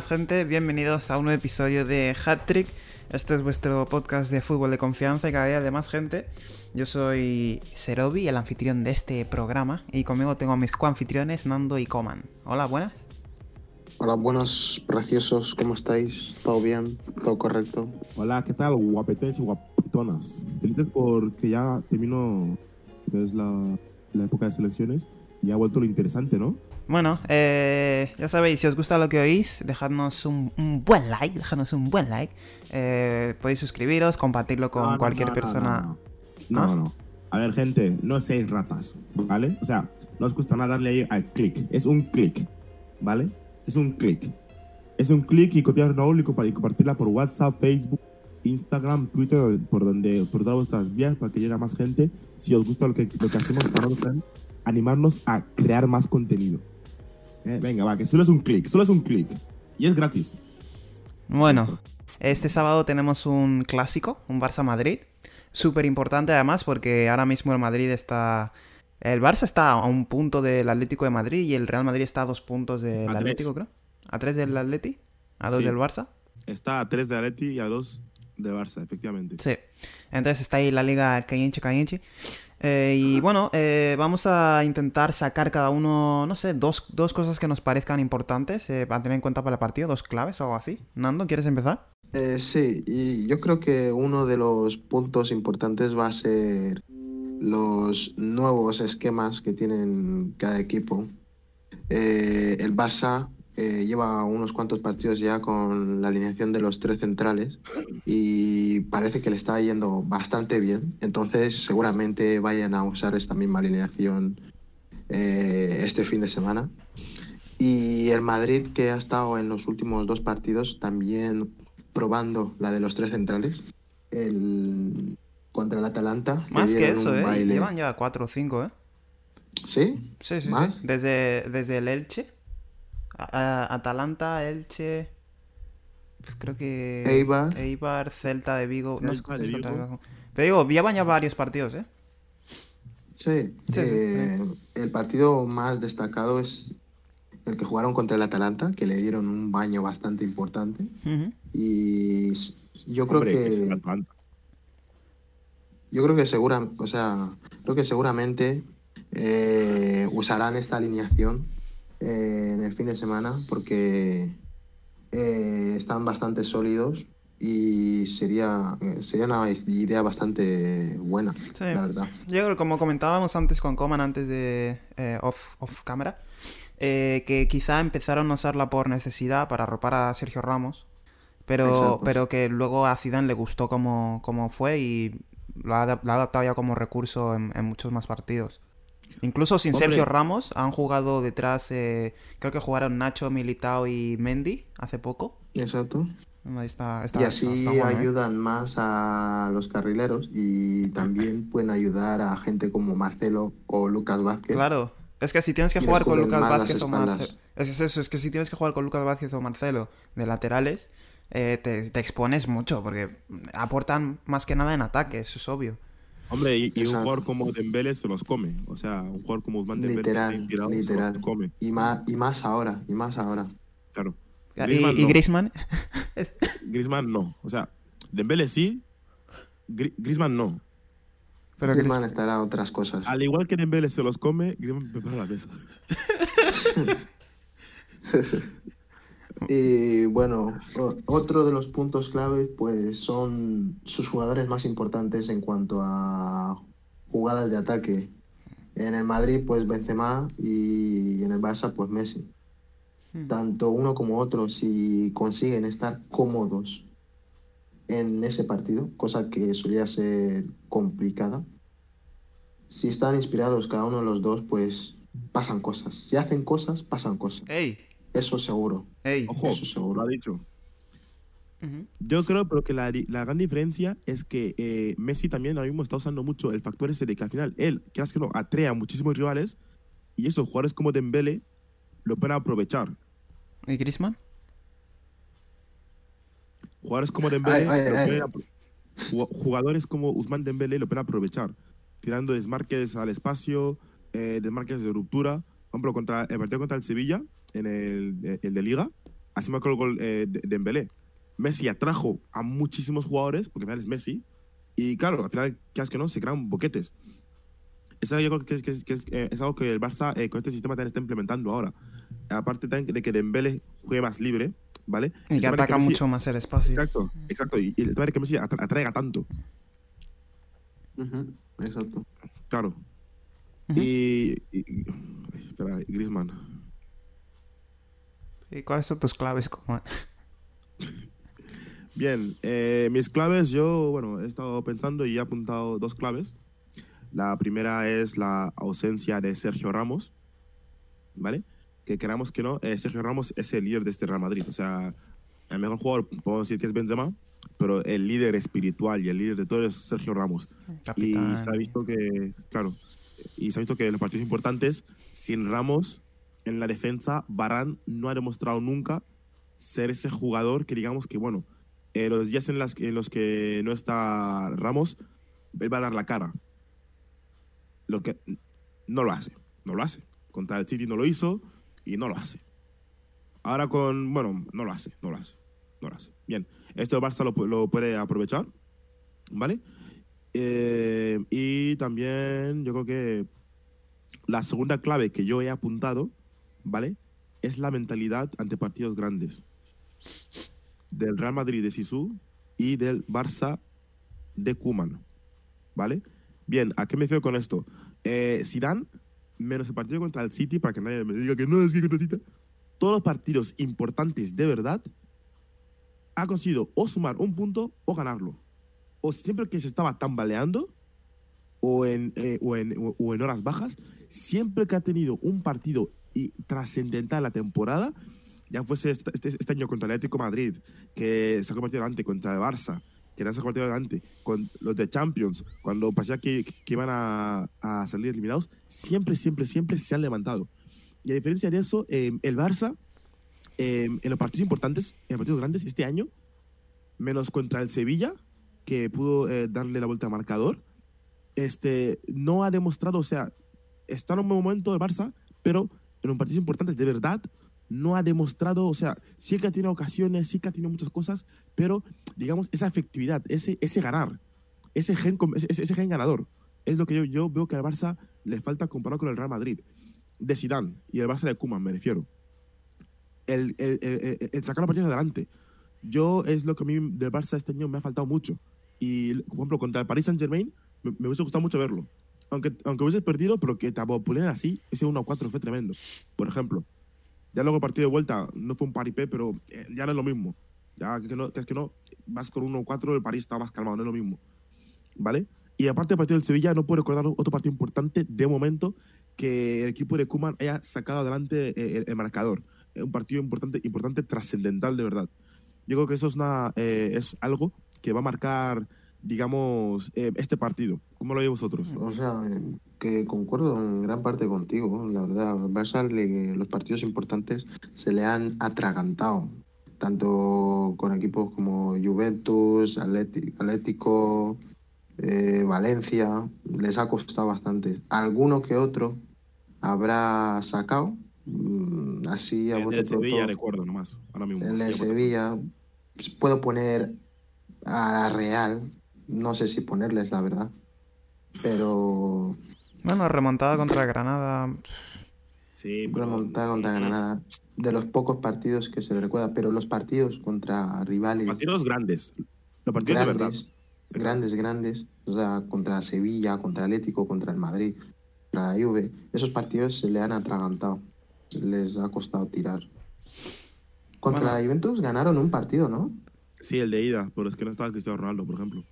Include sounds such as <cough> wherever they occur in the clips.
buenas gente, bienvenidos a un nuevo episodio de Hat Trick. Este es vuestro podcast de fútbol de confianza y cada día de más gente. Yo soy Serobi, el anfitrión de este programa, y conmigo tengo a mis coanfitriones Nando y Coman. Hola, buenas. Hola, buenos, preciosos, ¿cómo estáis? ¿Todo bien? ¿Todo correcto? Hola, ¿qué tal, guapetes y guapetonas? Felices porque ya terminó que es la, la época de selecciones y ha vuelto lo interesante, ¿no? Bueno, eh, ya sabéis, si os gusta lo que oís, dejadnos un, un buen like, dejadnos un buen like. Eh, podéis suscribiros, compartirlo con No, no, cualquier no, persona. No, no, no. no. A ver, gente, no seáis ratas, ¿vale? O sea, no os gusta nada darle ahí al clic. Es un clic, ¿vale? Es un clic. Es un clic y copiar Raúl y compa- y compartirla por WhatsApp, Facebook, Instagram, Twitter, por donde, por todas vuestras vías para que llegue a más gente. Si os gusta lo que, lo que hacemos para nosotros, animarnos a crear más contenido. Eh, venga, va, que solo es un clic, solo es un clic. Y es gratis. Bueno, este sábado tenemos un clásico, un Barça-Madrid. Súper importante además porque ahora mismo el Madrid está... El Barça está a un punto del Atlético de Madrid y el Real Madrid está a dos puntos del A tres. Atlético, creo. ¿A tres del Atleti? ¿A dos Sí. del Barça? Está a 3 de Atleti y a 2 de Barça, efectivamente. Sí. Entonces está ahí la liga caliente, caliente. Eh, y bueno, eh, vamos a intentar sacar cada uno, no sé, dos, dos cosas que nos parezcan importantes eh, para tener en cuenta para el partido, dos claves o algo así. Nando, ¿quieres empezar? Eh, sí, y yo creo que uno de los puntos importantes va a ser los nuevos esquemas que tienen cada equipo. Eh, el Barça eh, lleva unos cuantos partidos ya con la alineación de los tres centrales y parece que le está yendo bastante bien. Entonces seguramente vayan a usar esta misma alineación eh, este fin de semana. Y el Madrid, que ha estado en los últimos dos partidos también probando la de los tres centrales, el contra el Atalanta. Más que eso, ¿eh? baile. Llevan ya cuatro o cinco, ¿eh? ¿Sí? Sí, sí, sí. ¿Más? Desde, desde el Elche. A- Atalanta, Elche. pues Creo que. Eibar. Eibar, Celta de Vigo. No sé de Vigo. Pero digo, llevan ya varios partidos, ¿eh? Sí. Sí, sí, eh, El partido más destacado es el que jugaron contra el Atalanta, que le dieron un baño bastante importante. Y yo creo Hombre, es el que Atalanta. yo creo que segura, o sea, creo que seguramente eh, usarán esta alineación eh, en el fin de semana porque eh, están bastante sólidos y sería, sería una idea bastante buena, la verdad. Yo creo que como comentábamos antes con Coman, antes de eh, off, off cámara, eh, que quizá empezaron a usarla por necesidad para arropar a Sergio Ramos, pero, Exacto. pero que luego a Zidane le gustó como, como fue y lo ha, adap- lo ha adaptado ya como recurso en, en muchos más partidos. Incluso sin Hombre. Sergio Ramos han jugado detrás, eh, creo que jugaron Nacho, Militao y Mendy hace poco. Exacto. Ahí está- está- Y así está bueno, ¿eh? ayudan más a los carrileros y también pueden ayudar a gente como Marcelo o Lucas Vázquez. Claro, es que si tienes que jugar con Lucas Vázquez o. Marcelo. Es que es eso, es que si tienes que jugar con Lucas Vázquez o Marcelo de laterales, eh, te, te expones mucho, porque aportan más que nada en ataque, eso es obvio. Hombre, y, y un jugador como Dembélé se los come. O sea, un jugador como Usman Dembélé Literal, se los come. Y más, y más ahora, y más ahora. Claro. Y, Griezmann y no. Griezmann, <laughs> Griezmann no. O sea, Dembélé sí, Gri- Griezmann no. pero Griezmann Griezmann- estará a otras cosas. Al igual que Dembélé se los come, Griezmann prepara la mesa. <laughs> <laughs> Y bueno, o- otro de los puntos claves pues son sus jugadores más importantes en cuanto a jugadas de ataque. En el Madrid pues Benzema y en el Barça pues Messi. Hmm. Tanto uno como otro si consiguen estar cómodos en ese partido, cosa que solía ser complicada. Si están inspirados cada uno de los dos pues pasan cosas. Si hacen cosas, pasan cosas. ¡Ey! Eso seguro. ¡Ey! Ojo, Eso seguro. lo ha dicho. Yo creo pero que la, di- la gran diferencia es que eh, Messi también ahora mismo está usando mucho el factor ese de que al final él, quieras que no, atrae a muchísimos rivales y esos jugadores como Dembélé lo pueden aprovechar. ¿Y Griezmann? Jugadores como Ay, ay, ay. ju- jugadores como Usman Dembélé lo pueden aprovechar, tirando desmarques al espacio, eh, desmarques de ruptura. Por ejemplo, contra el partido contra el Sevilla, en el, el de Liga, así marcó el gol eh, de Dembélé. Messi atrajo a muchísimos jugadores, porque al final es Messi, y claro, al final, ¿qué haces que no? Se crean boquetes. Eso yo creo que es, que es- que es, eh, es algo que el Barça eh, con este sistema también está implementando ahora. Aparte también de que Dembélé juegue más libre, ¿vale? Y El que de ataca Messi- mucho más el espacio. Exacto, exacto. Y, y el tema de que Messi atra- atraiga tanto, Exacto. claro. Y- y- Espera, Griezmann. ¿Y cuáles son tus claves, Coman? Bien, eh, mis claves, yo, bueno, he estado pensando y he apuntado dos claves. La primera es la ausencia de Sergio Ramos, ¿vale? Que queramos que no, eh, Sergio Ramos es el líder de este Real Madrid. O sea, el mejor jugador, podemos decir que es Benzema, pero el líder espiritual y el líder de todo es Sergio Ramos. Y Capitán. se ha visto que, claro, y se ha visto que en los partidos importantes, sin Ramos en la defensa, Barán no ha demostrado nunca ser ese jugador que digamos que, bueno, eh, los días en, las, los que no está Ramos, él va a dar la cara. Lo que no lo hace, no lo hace. Contra el City no lo hizo y no lo hace. Ahora con, bueno, no lo hace, no lo hace, no lo hace. Bien, esto Barça lo, lo puede aprovechar, ¿vale? Eh, y también yo creo que la segunda clave que yo he apuntado, ¿vale? Es la mentalidad ante partidos grandes. Del Real Madrid de Sisu y del Barça de Kuman, ¿vale? Bien, ¿a qué me refiero con esto? Eh, menos el partido contra el City, para que nadie me diga que no es que contra City, todos los partidos importantes de verdad ha conseguido o sumar un punto o ganarlo o siempre que se estaba tambaleando o en, eh, o, en, o en horas bajas, siempre que ha tenido un partido y trascendental en la temporada, ya fuese este, este- este año contra el Atlético de Madrid, que sacó partido adelante contra el Barça, que también sacó partido adelante con los de Champions, cuando parecía que, que iban a, a salir eliminados, siempre, siempre, siempre se han levantado. Y a diferencia de eso, eh, el Barça, eh, en los partidos importantes, en los partidos grandes, este año, menos contra el Sevilla, que pudo eh, darle la vuelta al marcador, este, no ha demostrado, o sea, está en un buen momento el Barça, pero en los partidos importantes de verdad no ha demostrado, o sea, sí que ha tenido ocasiones, sí que ha tenido muchas cosas, pero digamos, esa efectividad, ese, ese ganar, ese gen, ese, ese gen ganador, es lo que yo, yo veo que al Barça le falta comparado con el Real Madrid, de Zidane y el Barça de Koeman, me refiero. El, el- el- el sacar los partidos adelante. Yo es lo que a mí del Barça este año me ha faltado mucho. Y, por ejemplo, contra el Paris Saint-Germain me, me hubiese gustado mucho verlo. Aunque, aunque hubiese perdido, pero que te poner así, ese 1-4 fue tremendo. Por ejemplo. Ya luego el partido de vuelta no fue un paripé, pero eh, ya no es lo mismo. Ya que no, que es que no, vas con 1-4, el París está más calmado, no es lo mismo. ¿Vale? Y aparte del partido del Sevilla, no puedo recordar otro partido importante de momento que el equipo de Kuman haya sacado adelante eh, el, el marcador. Un partido importante, importante, trascendental de verdad. Yo creo que eso es, una, eh, es algo que va a marcar, digamos, eh, este partido. ¿Cómo lo veis vosotros? O sea, que concuerdo en gran parte contigo, la verdad. Barça le- los partidos importantes se le han atragantado, tanto con equipos como Juventus, Atlético, eh, Valencia, les ha costado bastante. Alguno que otro habrá sacado, mm, así a El bote de Sevilla pronto. recuerdo nomás, ahora mismo. El de Sevilla, puedo poner a la Real, no sé si ponerles, la verdad. Pero Bueno, remontada contra Granada. Sí, pero- remontada contra Granada, de los pocos partidos que se le recuerda, pero los partidos contra rivales Partidos grandes. Los partidos de verdad. grandes, grandes, grandes, o sea, contra Sevilla, contra Atlético, contra el Madrid, contra la Juve, esos partidos se le han atragantado, les ha costado tirar. Contra Bueno. la Juventus ganaron un partido, ¿no? Sí, el de ida, pero es que no estaba Cristiano Ronaldo, por ejemplo.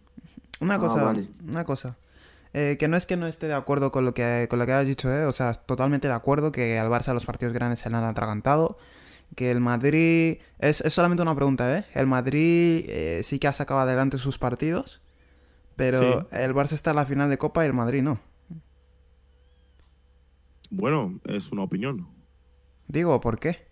Una Ah, cosa, vale. una cosa. Eh, que no es que no esté de acuerdo con lo que, con lo que has dicho, ¿eh? O sea, totalmente de acuerdo que al Barça los partidos grandes se le han atragantado. Que el Madrid... Es, es solamente una pregunta, ¿eh? El Madrid eh, sí que ha sacado adelante sus partidos. Pero Sí. el Barça está en la final de Copa y el Madrid no. Bueno, es una opinión. Digo, ¿por qué?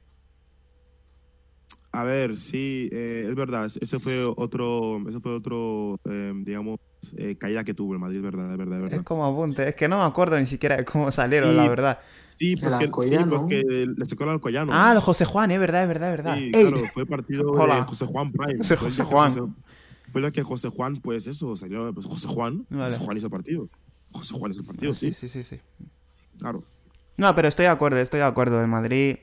A ver, sí, eh, es verdad. Ese fue otro, ese fue otro, eh, digamos, eh, caída que tuvo el Madrid, es verdad, es verdad, es verdad. Es como apunte, es que no me acuerdo ni siquiera de cómo salieron, Sí. la verdad. Sí, porque, sí, porque le tocó el Alcoyano. Ah, el José Juan, es verdad, es verdad, es verdad. Sí, Ey, claro, fue partido Hola. de José Juan Prime. José- Juan. José- fue el que José Juan, pues eso, salió, pues José Juan, Vale. José Juan hizo el partido. José Juan hizo el partido, sí, sí, sí, sí, sí. claro. No, pero estoy de acuerdo, estoy de acuerdo. El Madrid,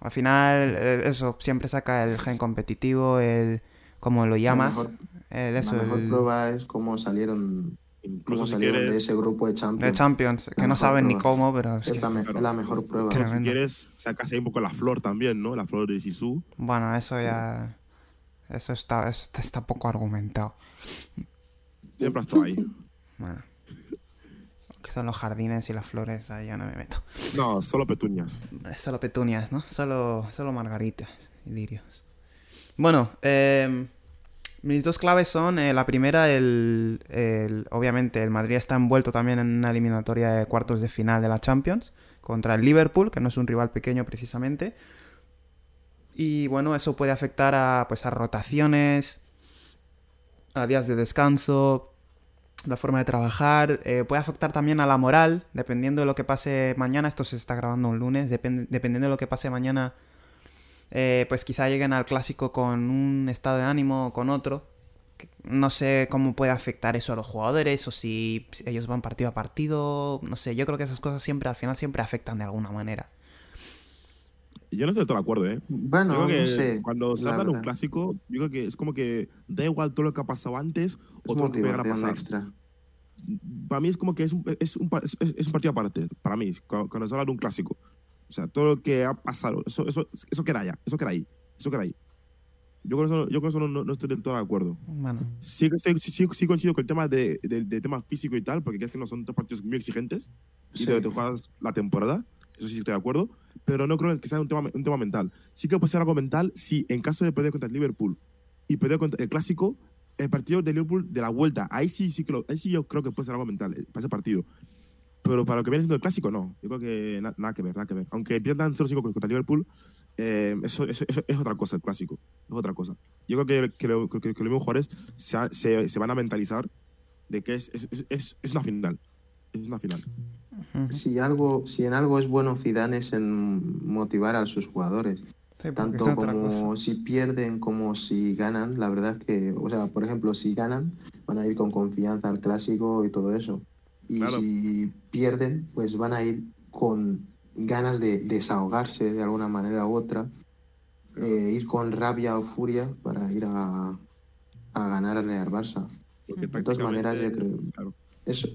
al final, eh, eso, siempre saca el gen competitivo, el, como lo llamas, mejor- el, eso, la mejor el- prueba es cómo salieron, Incluso cómo si salieron quieres, de ese grupo de Champions. de Champions, que La no saben ni cómo, pero sí. es, la me- Claro. es la mejor prueba. Si quieres, sacas ahí un poco la flor también, ¿no? La flor de Sisu. Bueno, eso ya, eso está, está, está poco argumentado. Siempre ha estado ahí. Bueno, que son los jardines y las flores, ahí ya no me meto. No, solo petuñas. Solo petunias, ¿no? Solo, solo margaritas y lirios. Bueno, eh, mis dos claves son, eh, la primera, el, el- obviamente el Madrid está envuelto también en una eliminatoria de cuartos de final de la Champions contra el Liverpool, que no es un rival pequeño precisamente. Y bueno, eso puede afectar a, pues, a rotaciones, a días de descanso, la forma de trabajar, eh, puede afectar también a la moral, dependiendo de lo que pase mañana, esto se está grabando un lunes, depend- dependiendo de lo que pase mañana, eh, pues quizá lleguen al clásico con un estado de ánimo o con otro. No sé cómo puede afectar eso a los jugadores o si ellos van partido a partido, no sé, yo creo que esas cosas siempre al final siempre afectan de alguna manera. Yo no estoy del todo de acuerdo, ¿eh? Bueno, yo creo que no sé. cuando se la habla de un clásico, yo creo que es como que da igual todo lo que ha pasado antes Es o todo lo que pueda motivación pasar. extra. Para mí es como que es un, es un, es- es un partido aparte, para mí, cuando, cuando se habla de un clásico. O sea, todo lo que ha pasado, eso, eso, eso queda allá, eso queda ahí, eso queda ahí. Yo con eso, yo con eso no, no- estoy del todo de acuerdo. Bueno, Sí, que estoy- sí, sí, sí coincido con el tema de, de, de tema físico y tal, porque es que no son dos partidos muy exigentes y Sí. te, te juegas la temporada, eso sí estoy de acuerdo, pero no creo que sea un tema, un tema mental. Sí que puede ser algo mental si en caso de perder contra el Liverpool y perder contra el clásico, el partido de Liverpool de la vuelta, ahí sí, sí, que lo- ahí sí yo creo que puede ser algo mental eh, para ese partido. Pero para lo que viene siendo el clásico, no. Yo creo que na- nada que ver, nada que ver. Aunque pierdan 0-5 contra el Liverpool, eh, eso, eso- eso es otra cosa, el clásico. Es otra cosa. Yo creo que, que, lo- que- que los mismos jugadores se, se- se van a mentalizar de que es, es, es- es una final. Es una final. Si algo, si en algo es bueno Zidane es en motivar a sus jugadores. Sí, Tanto como si pierden como si ganan. La verdad es que, o sea, por ejemplo, si ganan, van a ir con confianza al clásico y todo eso. Y Claro. si pierden, pues van a ir con ganas de desahogarse de alguna manera u otra. eh, ir con rabia o furia para ir a, a ganarle al Barça. Porque De todas maneras, yo creo- claro. Eso.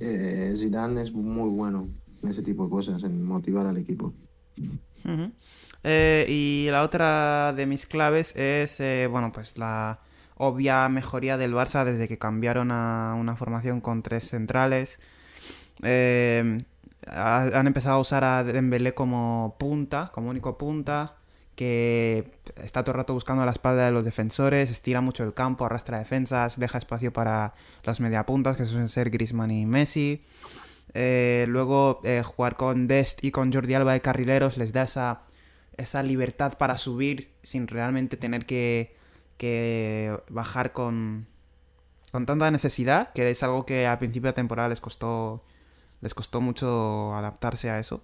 Eh, Zidane es muy bueno en ese tipo de cosas, en motivar al equipo. Eh, y la otra de mis claves es, eh, bueno, pues la obvia mejoría del Barça desde que cambiaron a una formación con tres centrales. Ha- han empezado a usar a Dembélé como punta, como único punta, que está todo el rato buscando la espalda de los defensores, estira mucho el campo, arrastra defensas, deja espacio para las mediapuntas, que suelen ser Griezmann y Messi. Eh, luego eh, jugar con Dest y con Jordi Alba de carrileros les da esa, esa libertad para subir sin realmente tener que, que bajar con, con tanta necesidad, que es algo que al principio de temporada les costó, les costó mucho adaptarse a eso.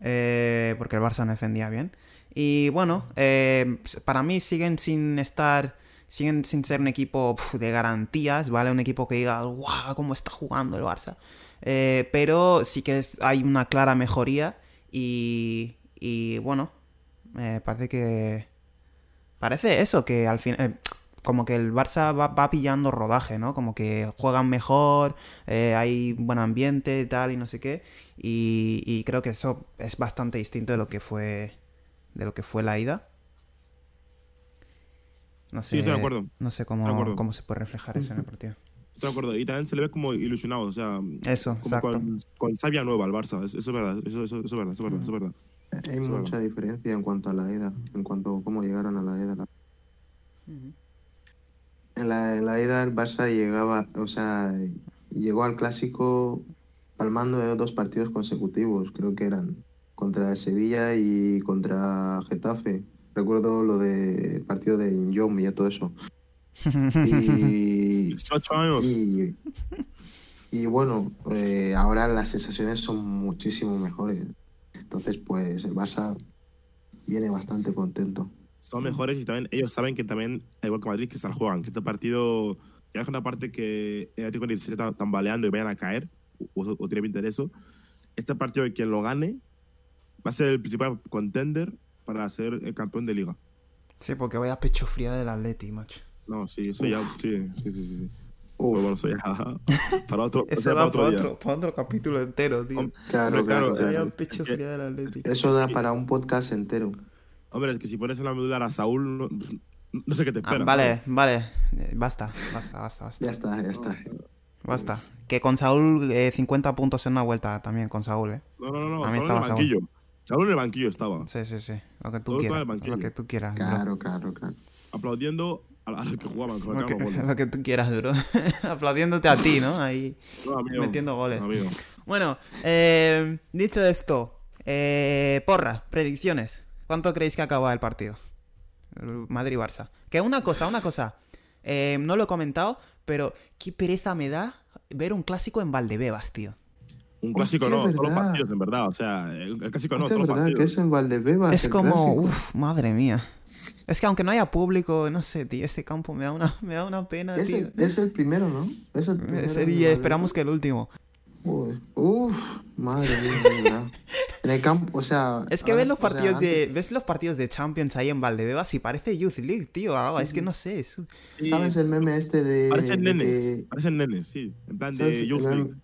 Eh, porque el Barça no defendía bien. Y bueno, eh, para mí siguen sin estar siguen sin ser un equipo de garantías, ¿vale? Un equipo que diga, ¡guau! ¿Cómo está jugando el Barça? Eh, pero sí que hay una clara mejoría y, y bueno, eh, parece que... Parece eso, que al fin... como que el Barça va, va pillando rodaje, ¿no? Como que juegan mejor, eh, hay buen ambiente y tal y no sé qué. Y, y creo que eso es bastante distinto de lo que fue de lo que fue la ida. No sé, Sí, estoy de acuerdo. No sé cómo, acuerdo. cómo se puede reflejar eso en el partido. Estoy de acuerdo. Y también se le ve como ilusionado, o sea, Eso, como exacto. con, con savia nueva al Barça. Eso, eso es verdad, eso, eso, eso es verdad, eso es verdad, eso es verdad. Hay mucha diferencia en cuanto a la ida, en cuanto a cómo llegaron a la ida. La- Ujú. En la, en la ida el Barça llegaba, o sea, llegó al clásico palmando de dos partidos consecutivos, creo que eran contra Sevilla y contra Getafe. Recuerdo lo del partido de Yom y todo eso. <laughs> Y, 18 años. y, y bueno, eh, ahora las sensaciones son muchísimo mejores. Entonces, pues el Barça viene bastante contento. Son mejores y también ellos saben que también, igual que Madrid, que se la juegan. Que este partido, ya es una parte que el Atlético se está tambaleando y vayan a caer, o, o tiene pinta de eso. Este partido, quien lo gane, va a ser el principal contender para ser el campeón de liga. Sí, porque vaya pecho fría del Atleti, macho. No, sí, eso ya. Sí, sí, sí. sí. Uf, Pues bueno, eso ya. <laughs> Para otro, Eso para da otro para día. otro, para otro capítulo entero, tío. Claro, hombre, claro, claro, claro. pecho es que- fría del Atleti. Eso da para un podcast entero. Hombre, es que si pones en la medula a Saúl, no, no sé qué te Ah, espera. vale, vale. Eh, Basta, basta, basta, basta. Ya está, ya está. Basta. Que con Saúl, eh, 50 puntos en una vuelta también, con Saúl, ¿eh? No, no, no, Saúl en estaba el Saúl. banquillo. Saúl en el banquillo estaba. Sí, sí, sí. Lo que tú Saúl en quieras. el. Lo que tú quieras. Claro, claro, claro. Aplaudiendo a, a los que jugaban. Con Lo el que, <laughs> lo que tú quieras, bro. <laughs> Aplaudiéndote a ti, ¿no? Ahí. No, amigo. metiendo goles. Amigo. Bueno, eh, dicho esto, eh, porra, predicciones. ¿Cuánto creéis que acaba el partido? Madrid-Barça. Que una cosa, una cosa. eh, no lo he comentado, pero qué pereza me da ver un clásico en Valdebebas, tío. Un clásico Hostia, no, todos los partidos, en verdad. O sea, el clásico no, Hostia, todos los verdad que es en Valdebebas. es el como, uff, madre mía. Es que aunque no haya público, no sé, tío, este campo me da una, <laughs> me da una pena, Es tío. el, es el primero, ¿no? Es el primero. Valdebebas. esperamos que el último. Uy, Uf, madre mía, de campo, o sea. Es que ves los o sea, partidos de antes- ves los partidos de Champions ahí en Valdebebas y parece Youth League, tío. algo, Sí, es que no sé. es un- Sí, ¿Sabes el meme este de. Parecen de nenes. que- Parecen nenes, sí. En plan ¿sabes de el, Youth meme, League.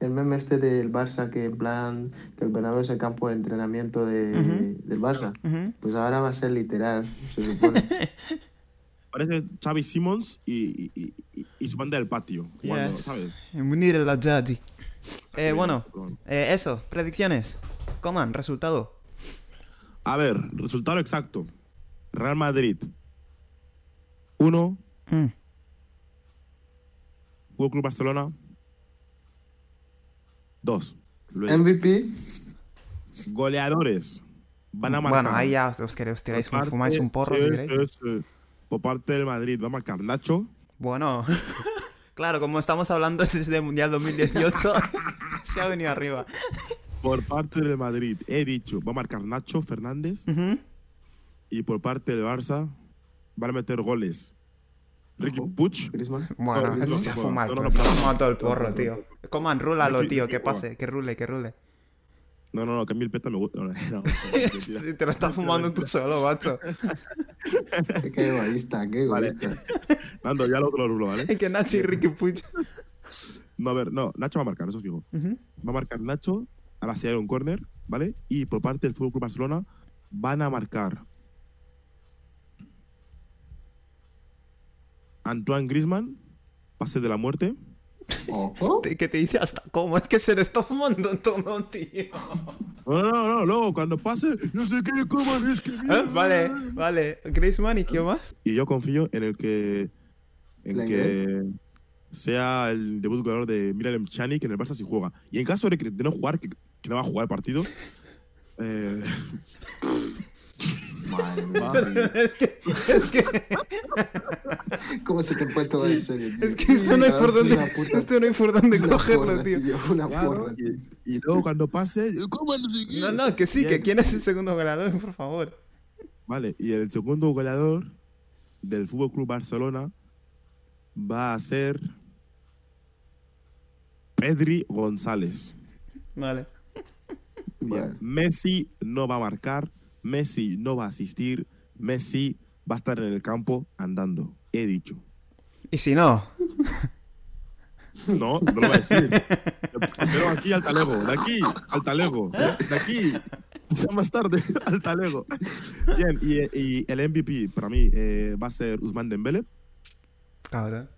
el meme este del Barça que en plan. Que el Bernabéu es el campo de entrenamiento de, del Barça? Pues ahora va a ser literal, se supone. <laughs> Parece Xavi Simons y, y, y, y su banda del patio. Jugando, Yes. ¿sabes? Eh, bueno. eh, eso, predicciones. Coman, resultado. A ver, resultado exacto. Real Madrid 1, Mm. Fútbol Club Barcelona 2. MVP, Goleadores van a marcar. Bueno, ahí ya os queréis, Por tiráis, un- parte- fumáis un porro, sí, si queréis. sí, sí. Por parte del Madrid va a marcar Nacho. Bueno, <laughs> claro, como estamos hablando desde el Mundial 2018, <laughs> se ha venido arriba. Por parte del Madrid he dicho va a marcar Nacho Fernández. Y por parte del Barça van a meter goles. Ricky. Puch. Bueno, no, se ha no, fumado, no, no, se ha fumado todo el porro, tío. Coman, rúlalo, tío, que pase, que rule, que rule. No, no, no, que a mí el peta me gusta. No, no, no, <laughs> mentira. Te lo estás fumando tú solo, macho. Qué egoísta, qué Vale. egoísta. Nando, ya lo otro lo rulo, ¿vale? que Nacho y Ricky Puig. No, a ver, no, Nacho va a marcar, eso fijo. Va a marcar Nacho a la de un córner, ¿vale? Y por parte del Fútbol Club Barcelona van a marcar Antoine Griezmann, pase de la muerte. Que te dice hasta cómo, es que se lo está fumando todo, tío. No, no, no, no, luego cuando pase, no sé qué, cómo es que. Ah, Vale, vale. Griezmann y qué más? Y yo confío en el que. En ¿La que sea el debut goleador de Miralem Pjanic en el Barça si juega. Y en caso de, que, de no jugar, que, que no va a jugar el partido. Eh, <laughs> Madre mía. es que, es que, <laughs> ¿Cómo se te puede tomar en serio, tío? es que esto no hay por dónde, puta- esto no hay por dónde una cogerlo, porra, tío. Una claro, porra, tío. y, y luego cuando pase, ¿cómo no? No, que sí, que quién es el segundo goleador, por favor. Vale, y el segundo goleador del Fútbol Club Barcelona va a ser Pedri González. Vale. Messi no va a marcar, Messi no va a asistir, Messi va a estar en el campo andando. He dicho. Y si no, No, no lo voy a decir. Pero aquí al talego, de aquí al talego, de aquí. Ya más tarde <laughs> al talego. Bien, y, y el MVP para mí eh, va a ser Usman Dembele. cabrón.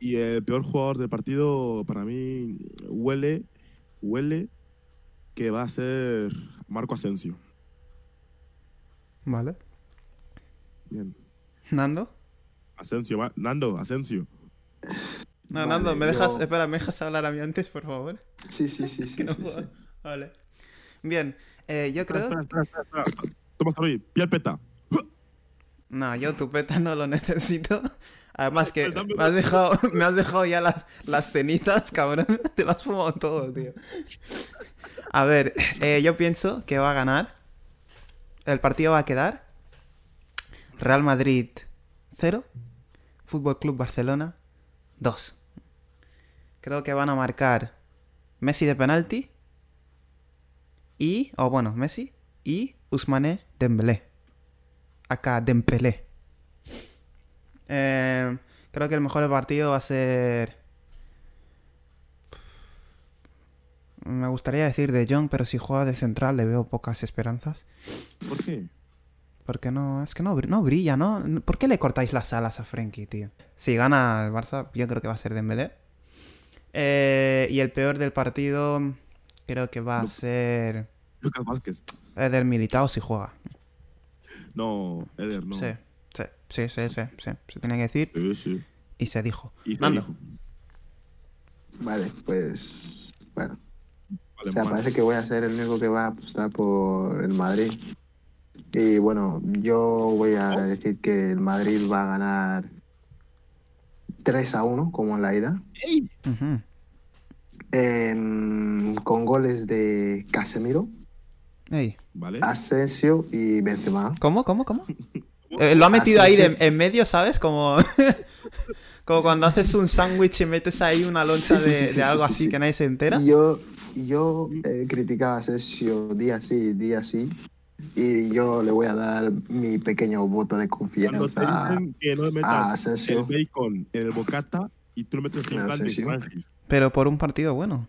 Y el peor jugador del partido para mí huele, huele que va a ser Marco Asensio. Vale. Bien. ¿Nando? Asensio, va- Nando, Asensio. No, Vale, Nando, ¿me dejas, espera, ¿me dejas hablar a mí antes, por favor? Sí, sí, sí, <laughs> sí. No sí, puedo. sí. Vale. Bien, eh, yo creo... Espera, espera, espera, espera. Toma, Saroy, pie al peta. No, yo tu peta no lo necesito. Además que me has dejado, me has dejado ya las, las cenizas, cabrón. Te lo has fumado todo, tío. A ver, eh, yo pienso que va a ganar. El partido va a quedar Real Madrid 0, Fútbol Club Barcelona 2. Creo que van a marcar Messi de penalti y, o bueno, Messi y Usmane Dembélé. Acá Dembélé. Eh, creo que el mejor partido va a ser. Me gustaría decir de Jong, pero si juega de central le veo pocas esperanzas. ¿Por qué? Porque no, es que no, no brilla, ¿no? ¿Por qué le cortáis las alas a Frenkie, tío? Si gana el Barça, yo creo que va a ser Dembélé. Eh, y el peor del partido creo que va a ser Lucas Vázquez. Eder Militao si juega. No, Eder, no. Sí, sí, sí, sí, sí, sí. Se tiene que decir Sí, sí. y se dijo. Y te Nando. dijo. Vale, pues. Bueno. O sea, parece que voy a ser el único que va a apostar por el Madrid. Y bueno, yo voy a decir que el Madrid va a ganar 3 a 1, como en la ida. Con goles de Casemiro, Ey, Vale. Asensio y Benzema. ¿Cómo? ¿Cómo? ¿Cómo? <laughs> Eh, lo ha metido ahí de- en medio, ¿sabes? Como, <laughs> como cuando haces un sándwich y metes ahí una loncha Sí, sí, de, sí, de algo sí, así sí. que nadie se entera. Yo, yo eh, criticaba a Asensio día sí, día sí. Y yo le voy a dar mi pequeño voto de Cuando te confianza dicen que no a metas el Asensio. bacon en el bocata y tú lo metes en de. Francis. Pero por un partido bueno.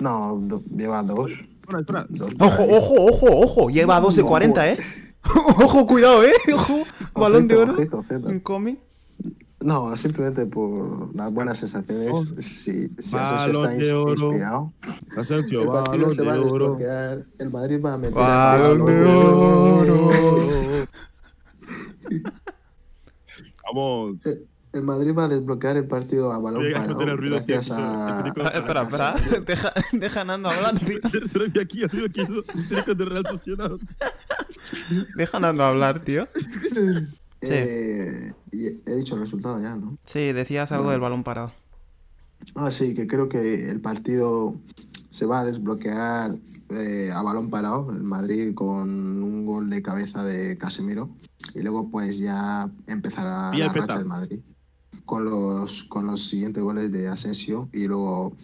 No, do- lleva dos. Espera, espera. dos Ojo, ojo, ojo, ojo. Lleva dos de Ojo. 40, ¿eh? <laughs> Ojo, cuidado, ¿eh? Ojo. Balón de oro. ojito, ojito. Incoming. No, simplemente por las buenas sensaciones. Oh. Si, si está de ins- oro. inspirado, Asensio, el partido balón se de va a oro. desbloquear. El Madrid va a meter Balón el de oro. <laughs> Vamos. El Madrid va a desbloquear el partido a balón Oye, parado ruido gracias a, Ah, espera, espera. Deja, deja a Nando hablar, tío. Aquí, Real. Deja a Nando hablar, tío. <laughs> Eh, y he dicho el resultado ya, ¿no? Sí, decías algo del balón parado. Ah, sí, que creo que el partido se va a desbloquear eh, a balón parado, el Madrid con un gol de cabeza de Casemiro. Y luego pues ya empezará la racha peta. del Madrid. Con los, con los siguientes goles de Asensio. Y luego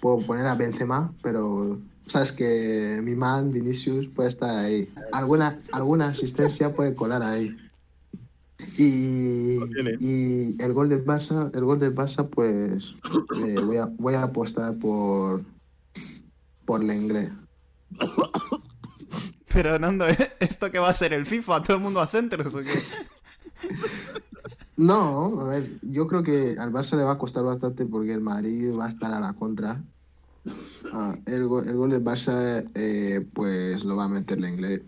puedo poner a Benzema, pero sabes que mi man Vinicius puede estar ahí. Alguna, alguna asistencia puede colar ahí. Y, el gol del Barça, el gol del Barça, pues eh, voy, a, voy a apostar por por Lenglet. Pero Nando, ¿eh? ¿esto qué va a ser el FIFA? ¿Todo el mundo a centros o qué? No, a ver, yo creo que al Barça le va a costar bastante porque el Madrid va a estar a la contra. Ah, el, go- el gol del Barça, eh, pues lo va a meter Lenglet.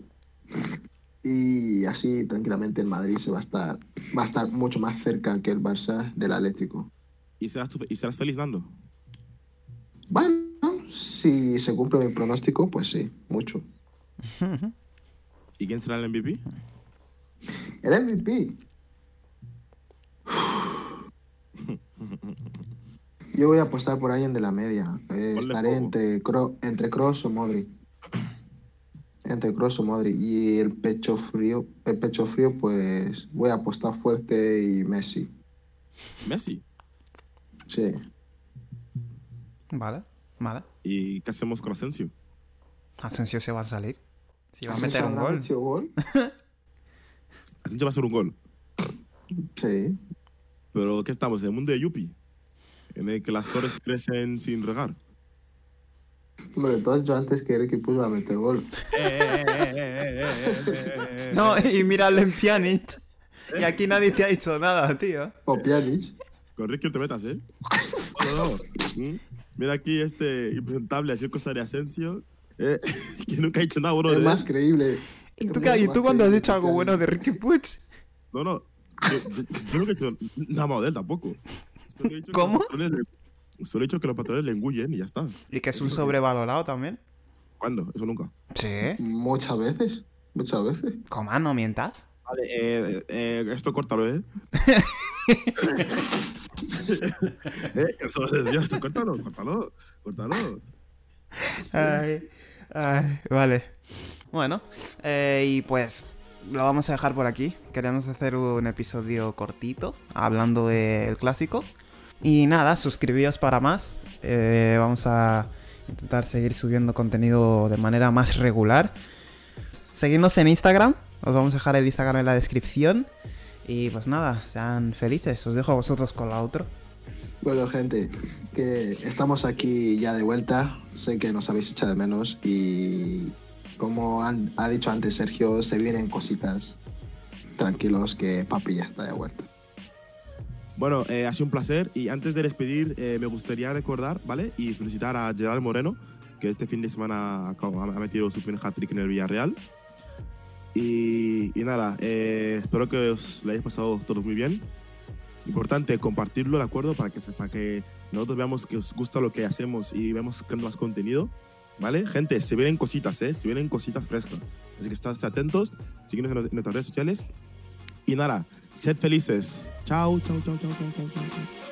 Y así tranquilamente el Madrid se va a estar, va a estar mucho más cerca que el Barça del Atlético. ¿Y serás, tú- ¿Y serás feliz dando? Bueno, si se cumple mi pronóstico, pues sí, mucho. <laughs> ¿Y quién será el MVP? El MVP. <laughs> Yo voy a apostar por alguien de la media. Eh, estaré entre, Cro entre Cross o Modric. Entre Cross o Modric. Y el pecho frío, el pecho frío, pues voy a apostar fuerte y Messi. Messi. Sí. Vale, vale. ¿Y qué hacemos con Asensio? Asensio se va a salir. Si va a ¿Asensio meter un gol. gol? <laughs> Asensio va a hacer un gol. Sí. Pero ¿qué estamos? ¿En el mundo de Yupi? En el que las flores crecen sin regar. Hombre, tú has dicho antes que Ricky Puig va a meter gol. No, y míralo en Pjanic. Y aquí nadie te ha dicho nada, tío. O Pjanic. Con Ricky no te metas, ¿eh? No, no. ¿Mm? Mira aquí este impresentable haciendo cosas de Asensio. eh, que nunca ha dicho nada bueno Es de más él. creíble. ¿Y Es tú, y más tú cuando has dicho que algo bueno de Ricky Puig? No, no. Yo, yo- yo nunca he dicho nada malo de él tampoco. Solo he dicho que Solo he dicho que los patrones le engullen y ya está. Y que es un sobrevalorado también. ¿Cuándo? Eso nunca. Sí. Muchas veces. Muchas veces. Coman, no mientas. Vale, eh, eh, esto córtalo, ¿eh? <laughs> eh eso esto córtalo, córtalo, córtalo. Ay, ay, vale. Bueno, eh, y pues lo vamos a dejar por aquí. Queremos hacer un episodio cortito, hablando del clásico. Y nada, suscribíos para más. Eh, vamos a intentar seguir subiendo contenido de manera más regular. Seguidnos en Instagram. Os vamos a dejar el Instagram en la descripción. Y pues nada, sean felices. Os dejo a vosotros con la otro. Bueno, gente, que estamos aquí ya de vuelta. Sé que nos habéis echado de menos y como han- ha dicho antes Sergio, se vienen cositas. Tranquilos que papi ya está de vuelta. Bueno, eh, ha sido un placer y antes de despedir eh, me gustaría recordar, ¿vale? Y felicitar a Gerard Moreno, que este fin de semana ha metido su primer hat-trick en el Villarreal. Y, y nada, eh, espero que os lo hayáis pasado todos muy bien. Importante compartirlo, ¿de acuerdo? Para que, para que nosotros veamos que os gusta lo que hacemos y vemos que más contenido, ¿vale? Gente, se vienen cositas, ¿eh? Se vienen cositas frescas. Así que estad atentos, síguenos en, en nuestras redes sociales. Y nada, sed felices. Chao, chao, chao, chao, chao, chao, chao.